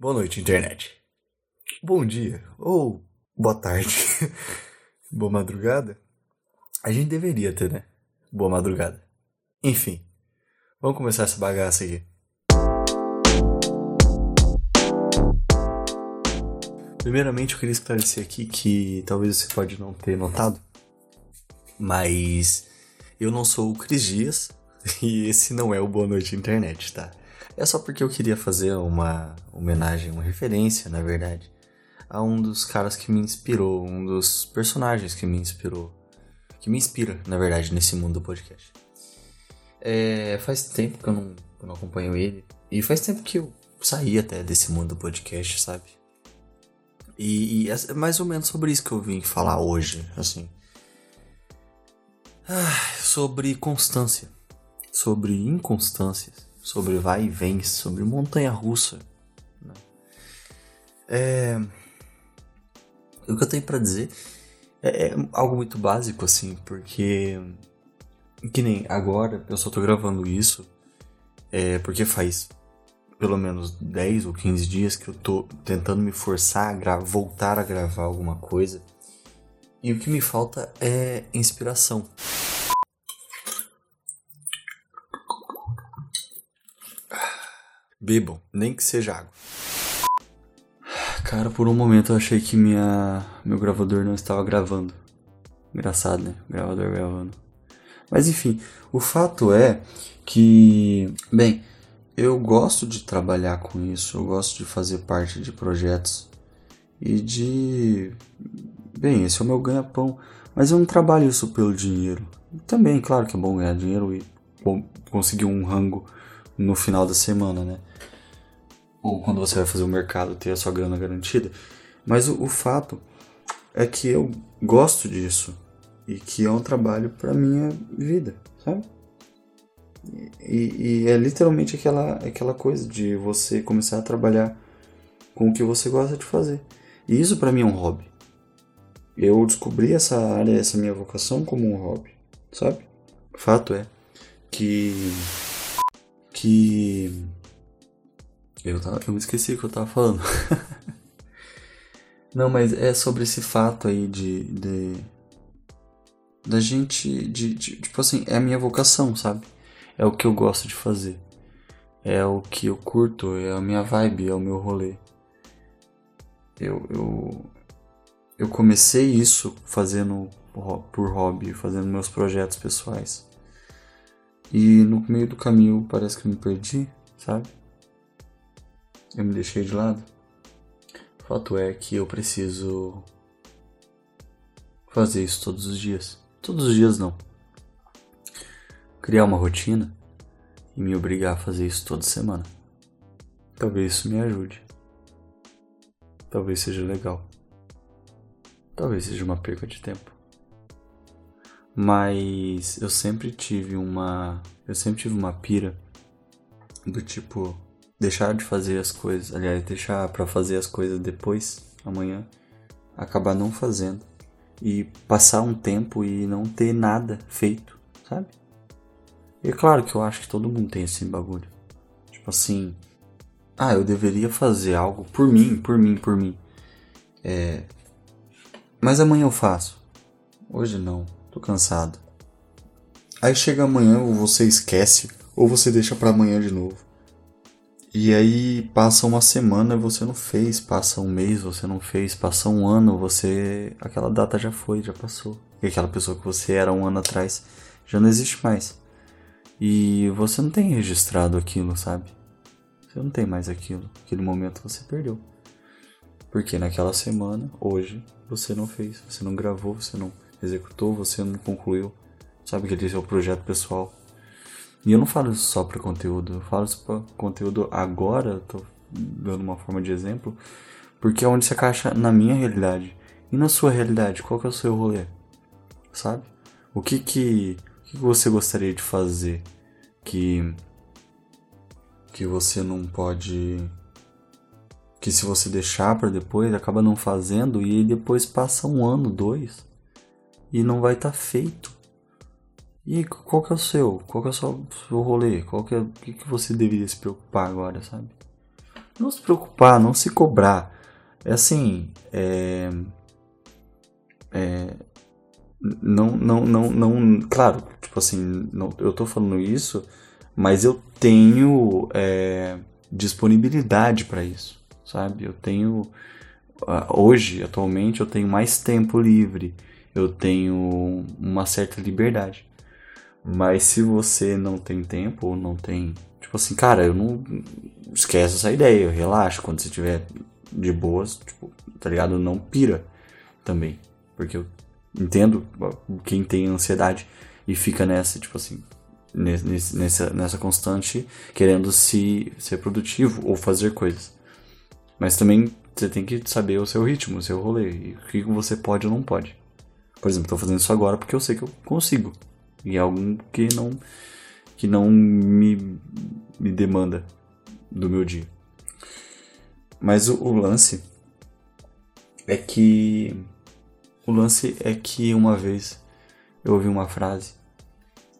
Boa noite, internet. Bom dia, ou boa tarde, boa madrugada. A gente deveria ter, né? Boa madrugada. Enfim, vamos começar essa bagaça aqui. Primeiramente, eu queria esclarecer aqui que talvez você pode não ter notado, mas eu não sou o Cris Dias e esse não é o Boa Noite Internet, tá? É só porque eu queria fazer uma homenagem, uma referência, na verdade, a um dos caras que me inspirou, um dos personagens que me inspirou, que me inspira, na verdade, nesse mundo do podcast. É, faz tempo que eu não, não acompanho ele, e faz tempo que eu saí até desse mundo do podcast, sabe? E, e é mais ou menos sobre isso que eu vim falar hoje, assim. Ah, sobre constância, sobre inconstâncias sobre vai e vem, sobre montanha russa. Né? É... O que eu tenho para dizer é, é algo muito básico, assim, porque. Que nem agora, eu só tô gravando isso é, porque faz pelo menos 10 ou 15 dias que eu tô tentando me forçar a voltar a gravar alguma coisa. E o que me falta é inspiração. Bebam, nem que seja água. Cara, por um momento eu achei que minha meu gravador não estava gravando. Engraçado, né? gravador gravando. Mas enfim, o fato é que, bem, eu gosto de trabalhar com isso, eu gosto de fazer parte de projetos e de. Bem, esse é o meu ganha-pão, mas eu não trabalho isso pelo dinheiro. Também, claro que é bom ganhar dinheiro e conseguir um rango no final da semana, né? Ou quando você vai fazer o mercado ter a sua grana garantida. Mas o, o fato é que eu gosto disso e que é um trabalho para minha vida, sabe? E, e, é literalmente aquela, aquela coisa de você começar a trabalhar com o que você gosta de fazer. E isso para mim é um hobby. Eu descobri essa área, essa minha vocação como um hobby, sabe? Fato é que que. Eu, tava, eu me esqueci o que eu tava falando. Não, mas é sobre esse fato aí de. de da gente. De, de, tipo assim, é a minha vocação, sabe? É o que eu gosto de fazer. É o que eu curto, é a minha vibe, é o meu rolê. Eu, eu, eu comecei isso fazendo por hobby, fazendo meus projetos pessoais. E no meio do caminho parece que eu me perdi, sabe? Eu me deixei de lado. Fato é que eu preciso fazer isso todos os dias. Todos os dias não. Criar uma rotina e me obrigar a fazer isso toda semana. Talvez isso me ajude. Talvez seja legal. Talvez seja uma perca de tempo. Mas eu sempre tive uma. Eu sempre tive uma pira do tipo. Deixar de fazer as coisas. Aliás, deixar para fazer as coisas depois, amanhã. Acabar não fazendo. E passar um tempo e não ter nada feito, sabe? E é claro que eu acho que todo mundo tem esse bagulho. Tipo assim. Ah, eu deveria fazer algo por mim, por mim, por mim. É. Mas amanhã eu faço. Hoje não tô cansado. Aí chega amanhã, ou você esquece, ou você deixa para amanhã de novo. E aí passa uma semana e você não fez, passa um mês você não fez, passa um ano você. aquela data já foi, já passou. E aquela pessoa que você era um ano atrás já não existe mais. E você não tem registrado aquilo, sabe? Você não tem mais aquilo. Aquele momento você perdeu. Porque naquela semana, hoje, você não fez, você não gravou, você não executou, você não concluiu. Sabe que ele é o projeto pessoal. E eu não falo isso só para conteúdo, eu falo isso para conteúdo agora, tô dando uma forma de exemplo, porque é onde se encaixa na minha realidade. E na sua realidade, qual que é o seu rolê? Sabe? O que que, o que, você gostaria de fazer que que você não pode que se você deixar para depois acaba não fazendo e depois passa um ano, dois e não vai estar tá feito. E qual que é o seu? Qual que é o seu, seu rolê? Qual que é o que, que você deveria se preocupar agora, sabe? não se preocupar, não se cobrar. É assim, é, é, não, não, não, não, claro, tipo assim, não, eu tô falando isso, mas eu tenho é, disponibilidade para isso, sabe? Eu tenho, hoje, atualmente, eu tenho mais tempo livre, eu tenho uma certa liberdade. Mas se você não tem tempo ou não tem, tipo assim, cara, eu não esquece essa ideia, relaxa quando você tiver de boas, tipo, tá ligado? Não pira também, porque eu entendo quem tem ansiedade e fica nessa, tipo assim, nessa, nessa constante querendo se ser produtivo ou fazer coisas. Mas também você tem que saber o seu ritmo, o seu rolê, e o que você pode ou não pode. Por exemplo, estou fazendo isso agora porque eu sei que eu consigo. E é algo que não que não me, me demanda do meu dia. Mas o, o lance é que o lance é que uma vez eu ouvi uma frase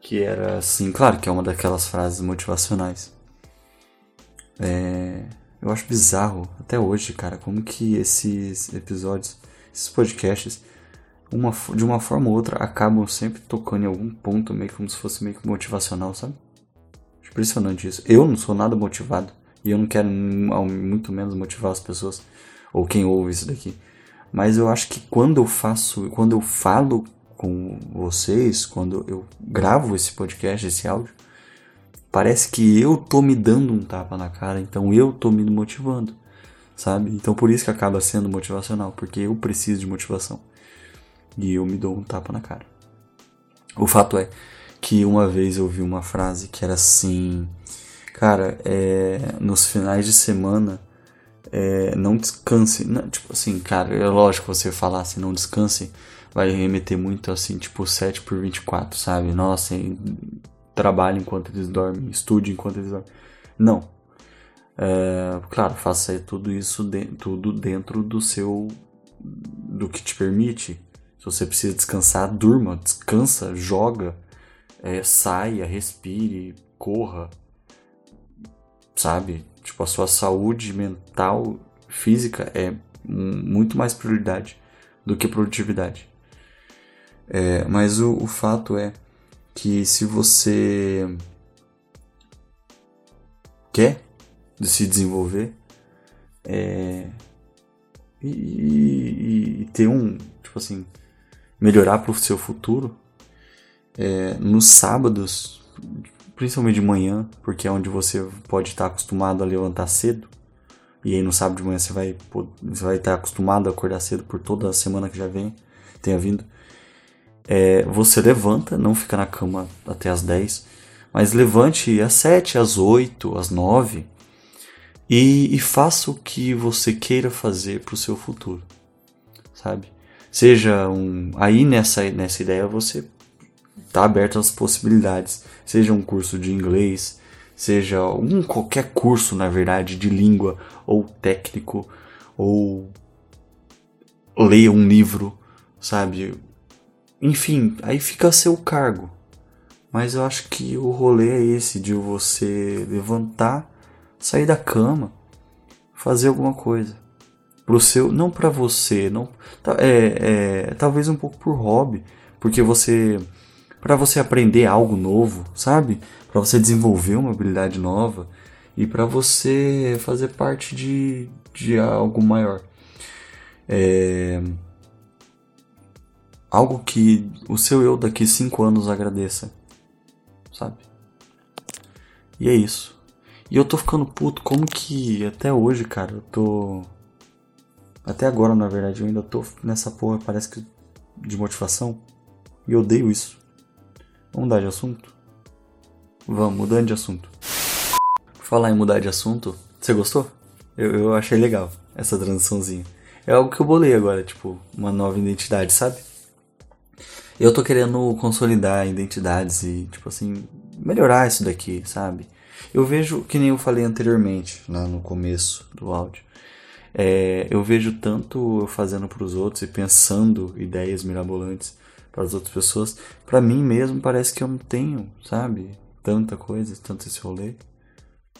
que era assim, claro que é uma daquelas frases motivacionais. É, eu acho bizarro até hoje, cara, como que esses episódios, esses podcasts, uma, de uma forma ou outra acabam sempre tocando em algum ponto, meio como se fosse meio que motivacional, sabe? Impressionante isso. Eu não sou nada motivado e eu não quero muito menos motivar as pessoas ou quem ouve isso daqui. Mas eu acho que quando eu faço, quando eu falo com vocês, quando eu gravo esse podcast, esse áudio, parece que eu tô me dando um tapa na cara, então eu tô me motivando, sabe? Então por isso que acaba sendo motivacional, porque eu preciso de motivação. E eu me dou um tapa na cara. O fato é que uma vez eu vi uma frase que era assim, cara, é, nos finais de semana é, não descanse. Não, tipo assim, cara, é lógico você falar assim, não descanse, vai remeter muito assim, tipo 7 por 24, sabe? Nossa, trabalhe enquanto eles dormem, estude enquanto eles dormem. Não. É, claro, faça tudo isso de, tudo dentro do seu. do que te permite. Se você precisa descansar, durma, descansa, joga, é, saia, respire, corra. Sabe? Tipo, a sua saúde mental, física é muito mais prioridade do que produtividade. É, mas o, o fato é que se você quer se desenvolver é, e, e, e, ter um, tipo assim, melhorar para o seu futuro, é, nos sábados principalmente de manhã, porque é onde você pode estar acostumado a levantar cedo. E aí no sábado de manhã você vai, você vai estar acostumado a acordar cedo por toda a semana que já vem, tenha vindo. É, você levanta, não fica na cama até as 10, mas levante às 7, às 8, às 9 e, e faça o que você queira fazer para o seu futuro, sabe? Seja um. Aí nessa, nessa ideia você tá aberto às possibilidades seja um curso de inglês, seja um qualquer curso, na verdade, de língua ou técnico, ou leia um livro, sabe? Enfim, aí fica a seu cargo. Mas eu acho que o rolê é esse de você levantar, sair da cama, fazer alguma coisa pro seu, não para você, não é, é talvez um pouco por hobby, porque você para você aprender algo novo, sabe? Para você desenvolver uma habilidade nova e para você fazer parte de, de algo maior. É... Algo que o seu eu daqui cinco anos agradeça, sabe? E é isso. E eu tô ficando puto, como que até hoje, cara, eu tô. Até agora, na verdade, eu ainda tô nessa porra, parece que de motivação. E eu odeio isso. Vamos mudar de assunto? Vamos, mudando de assunto. falar em mudar de assunto, você gostou? Eu, eu achei legal essa transiçãozinha. É algo que eu bolei agora, tipo, uma nova identidade, sabe? Eu tô querendo consolidar identidades e, tipo assim, melhorar isso daqui, sabe? Eu vejo, que nem eu falei anteriormente, lá no começo do áudio, é, eu vejo tanto eu fazendo para os outros e pensando ideias mirabolantes para as outras pessoas. Para mim mesmo parece que eu não tenho, sabe? Tanta coisa, tanto esse rolê.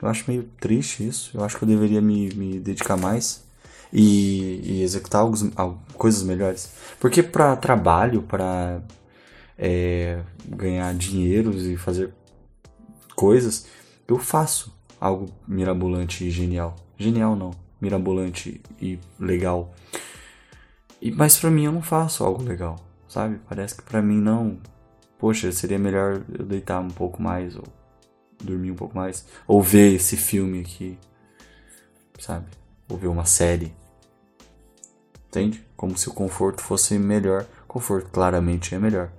Eu acho meio triste isso. Eu acho que eu deveria me, me dedicar mais e, e executar alguns, coisas melhores. Porque para trabalho, para é, ganhar dinheiro e fazer coisas, eu faço algo mirabolante e genial. Genial não, mirabolante e legal. E, mas para mim eu não faço algo legal, sabe? Parece que para mim não. Poxa, seria melhor eu deitar um pouco mais ou dormir um pouco mais ou ver esse filme aqui, sabe? Ou ver uma série. Entende? Como se o conforto fosse melhor. Conforto claramente é melhor.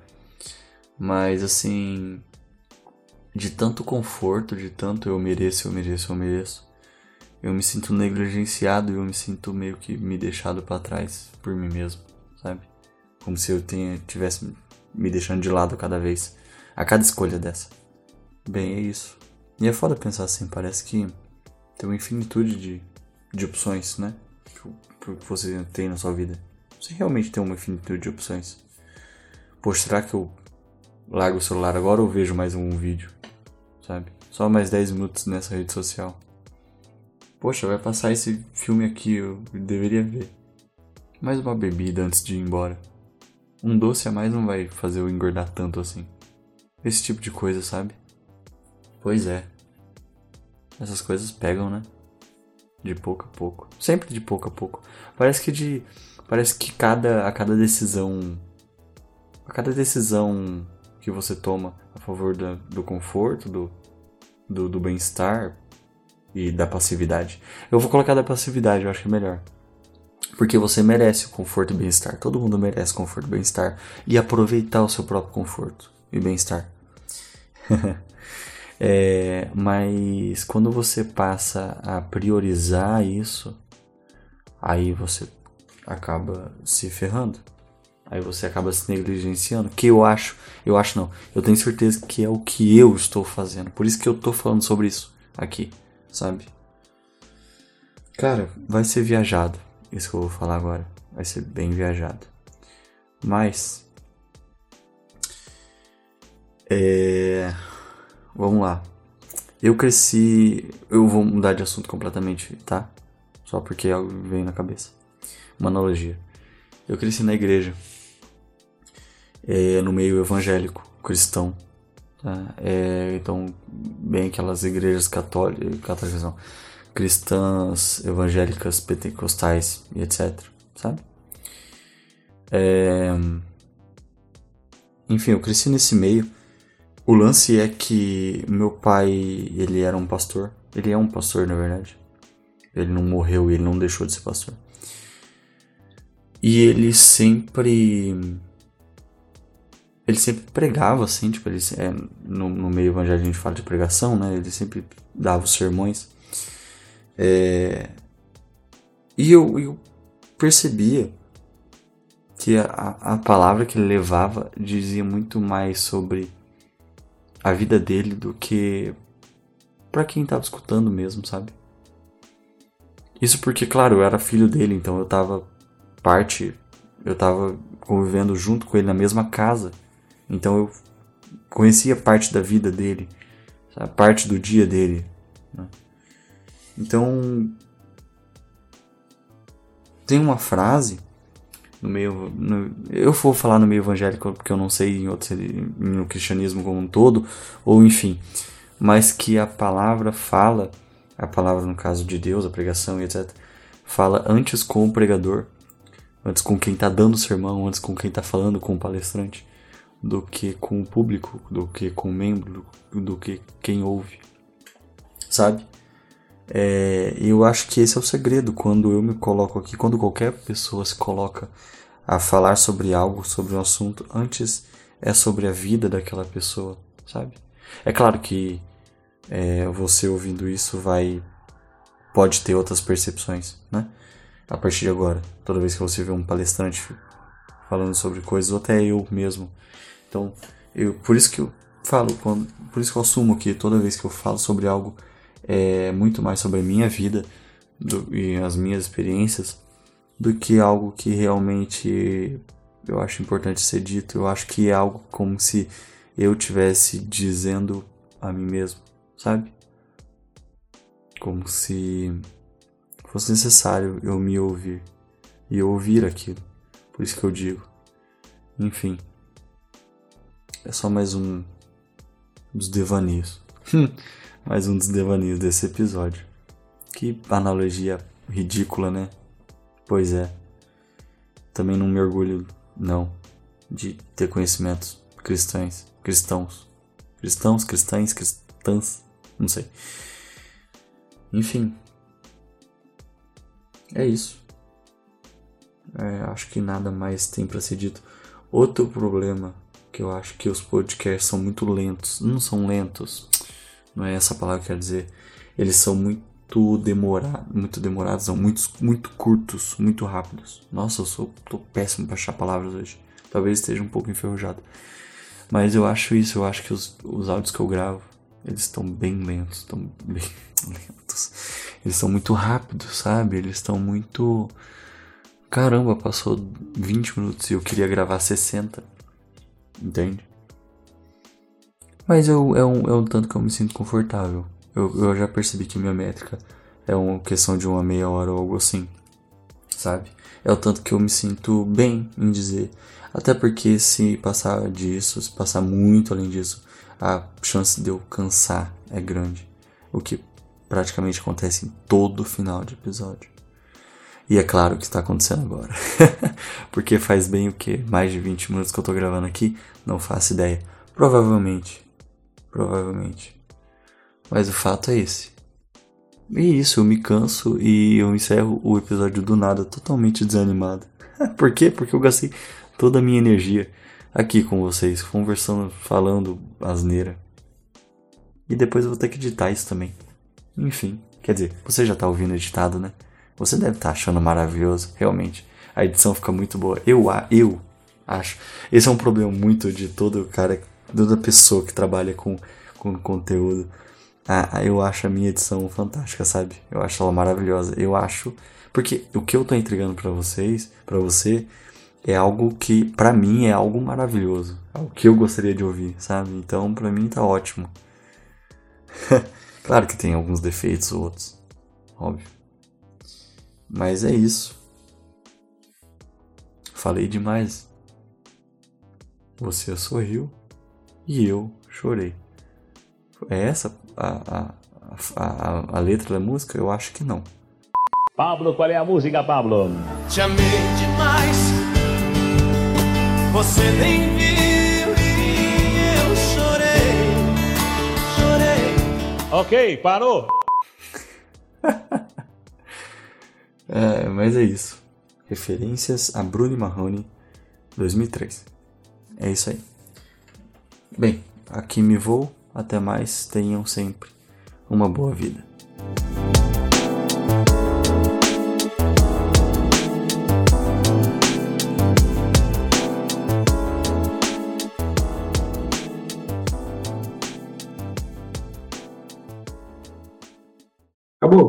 Mas assim, de tanto conforto, de tanto eu mereço, eu mereço, eu mereço, eu me sinto negligenciado eu me sinto meio que me deixado para trás por mim mesmo, sabe? Como se eu tenha, tivesse me deixando de lado cada vez, a cada escolha dessa. Bem, é isso. E é foda pensar assim, parece que tem uma infinitude de, de opções, né? Que, que você tem na sua vida. Você realmente tem uma infinitude de opções. Poxa, será que eu largo o celular agora ou vejo mais um vídeo? Sabe? Só mais 10 minutos nessa rede social. Poxa, vai passar esse filme aqui, eu deveria ver. Mais uma bebida antes de ir embora. Um doce a mais não vai fazer eu engordar tanto assim. Esse tipo de coisa, sabe? Pois é. Essas coisas pegam, né? De pouco a pouco. Sempre de pouco a pouco. Parece que de. Parece que cada, a cada decisão. A cada decisão que você toma a favor da, do conforto, do, do, do bem-estar e da passividade. Eu vou colocar da passividade, eu acho que é melhor. Porque você merece o conforto e bem-estar. Todo mundo merece conforto e bem-estar. E aproveitar o seu próprio conforto e bem-estar. é, mas quando você passa a priorizar isso, aí você acaba se ferrando. Aí você acaba se negligenciando. Que eu acho, eu acho não, eu tenho certeza que é o que eu estou fazendo. Por isso que eu estou falando sobre isso aqui, sabe? Cara, vai ser viajado. Isso que eu vou falar agora. Vai ser bem viajado. Mas. É. Vamos lá. Eu cresci. Eu vou mudar de assunto completamente, tá? Só porque algo veio na cabeça. Uma analogia. Eu cresci na igreja é, no meio evangélico cristão. Tá? É, então, bem aquelas igrejas católicas, católicas não, cristãs, evangélicas, pentecostais e etc. Sabe? É, enfim, eu cresci nesse meio. O lance é que meu pai, ele era um pastor. Ele é um pastor, na verdade. Ele não morreu e ele não deixou de ser pastor. E ele sempre ele sempre pregava, assim, tipo, ele, é, no, no meio evangélico a gente fala de pregação, né? Ele sempre dava os sermões. É, e eu, eu percebia que a, a palavra que ele levava dizia muito mais sobre a vida dele do que para quem estava escutando mesmo, sabe? Isso porque, claro, eu era filho dele, então eu tava parte, eu tava convivendo junto com ele na mesma casa. Então eu conhecia parte da vida dele, sabe? parte do dia dele. Né? Então tem uma frase no meio, no, eu vou falar no meio evangélico porque eu não sei em outro, no cristianismo como um todo, ou enfim, mas que a palavra fala, a palavra no caso de Deus, a pregação e etc, fala antes com o pregador, antes com quem está dando o sermão, antes com quem está falando com o palestrante do que com o público, do que com o membro, do que quem ouve, sabe? É, eu acho que esse é o segredo quando eu me coloco aqui, quando qualquer pessoa se coloca a falar sobre algo, sobre um assunto, antes é sobre a vida daquela pessoa, sabe? É claro que é, você ouvindo isso vai pode ter outras percepções, né? A partir de agora, toda vez que você vê um palestrante falando sobre coisas, ou até eu mesmo então, eu, por isso que eu falo, quando, por isso que eu assumo que toda vez que eu falo sobre algo é muito mais sobre a minha vida do, e as minhas experiências do que algo que realmente eu acho importante ser dito. Eu acho que é algo como se eu tivesse dizendo a mim mesmo, sabe? Como se fosse necessário eu me ouvir e ouvir aquilo. Por isso que eu digo. Enfim. É só mais um dos devaneios. mais um dos devaneios desse episódio. Que analogia ridícula, né? Pois é. Também não me orgulho, não, de ter conhecimentos cristãos. Cristãos. Cristãos, cristãs, cristãs. Não sei. Enfim. É isso. É, acho que nada mais tem para ser dito. Outro problema que eu acho que os podcasts são muito lentos. Não são lentos. Não é essa palavra que eu quero dizer. Eles são muito demorados, muito demorados, são muito, muito curtos, muito rápidos. Nossa, eu sou tô péssimo para achar palavras hoje. Talvez esteja um pouco enferrujado. Mas eu acho isso, eu acho que os, os áudios que eu gravo, eles estão bem lentos, estão bem lentos. Eles são muito rápidos, sabe? Eles estão muito Caramba, passou 20 minutos e eu queria gravar 60. Entende? Mas eu, é, um, é um tanto que eu me sinto confortável. Eu, eu já percebi que minha métrica é uma questão de uma meia hora ou algo assim. Sabe? É o tanto que eu me sinto bem em dizer. Até porque se passar disso, se passar muito além disso, a chance de eu cansar é grande. O que praticamente acontece em todo final de episódio. E é claro que está acontecendo agora. Porque faz bem o que? Mais de 20 minutos que eu tô gravando aqui? Não faço ideia. Provavelmente. Provavelmente. Mas o fato é esse. E isso, eu me canso e eu encerro o episódio do nada totalmente desanimado. Por quê? Porque eu gastei toda a minha energia aqui com vocês, conversando, falando asneira. E depois eu vou ter que editar isso também. Enfim, quer dizer, você já tá ouvindo editado, né? Você deve estar tá achando maravilhoso, realmente. A edição fica muito boa. Eu, eu acho. Esse é um problema muito de todo cara, toda pessoa que trabalha com, com conteúdo. Ah, eu acho a minha edição fantástica, sabe? Eu acho ela maravilhosa. Eu acho. Porque o que eu tô entregando para vocês, para você, é algo que, para mim, é algo maravilhoso. É o que eu gostaria de ouvir, sabe? Então, para mim, tá ótimo. claro que tem alguns defeitos ou outros. Óbvio. Mas é isso. Falei demais. Você sorriu e eu chorei. É essa a, a, a, a letra da música? Eu acho que não. Pablo, qual é a música, Pablo? Te amei demais. Você nem viu e eu chorei. Chorei. Ok, parou. É, mas é isso. Referências a Bruno Marrone 2003. É isso aí. Bem, aqui me vou. Até mais. Tenham sempre uma boa vida. Acabou.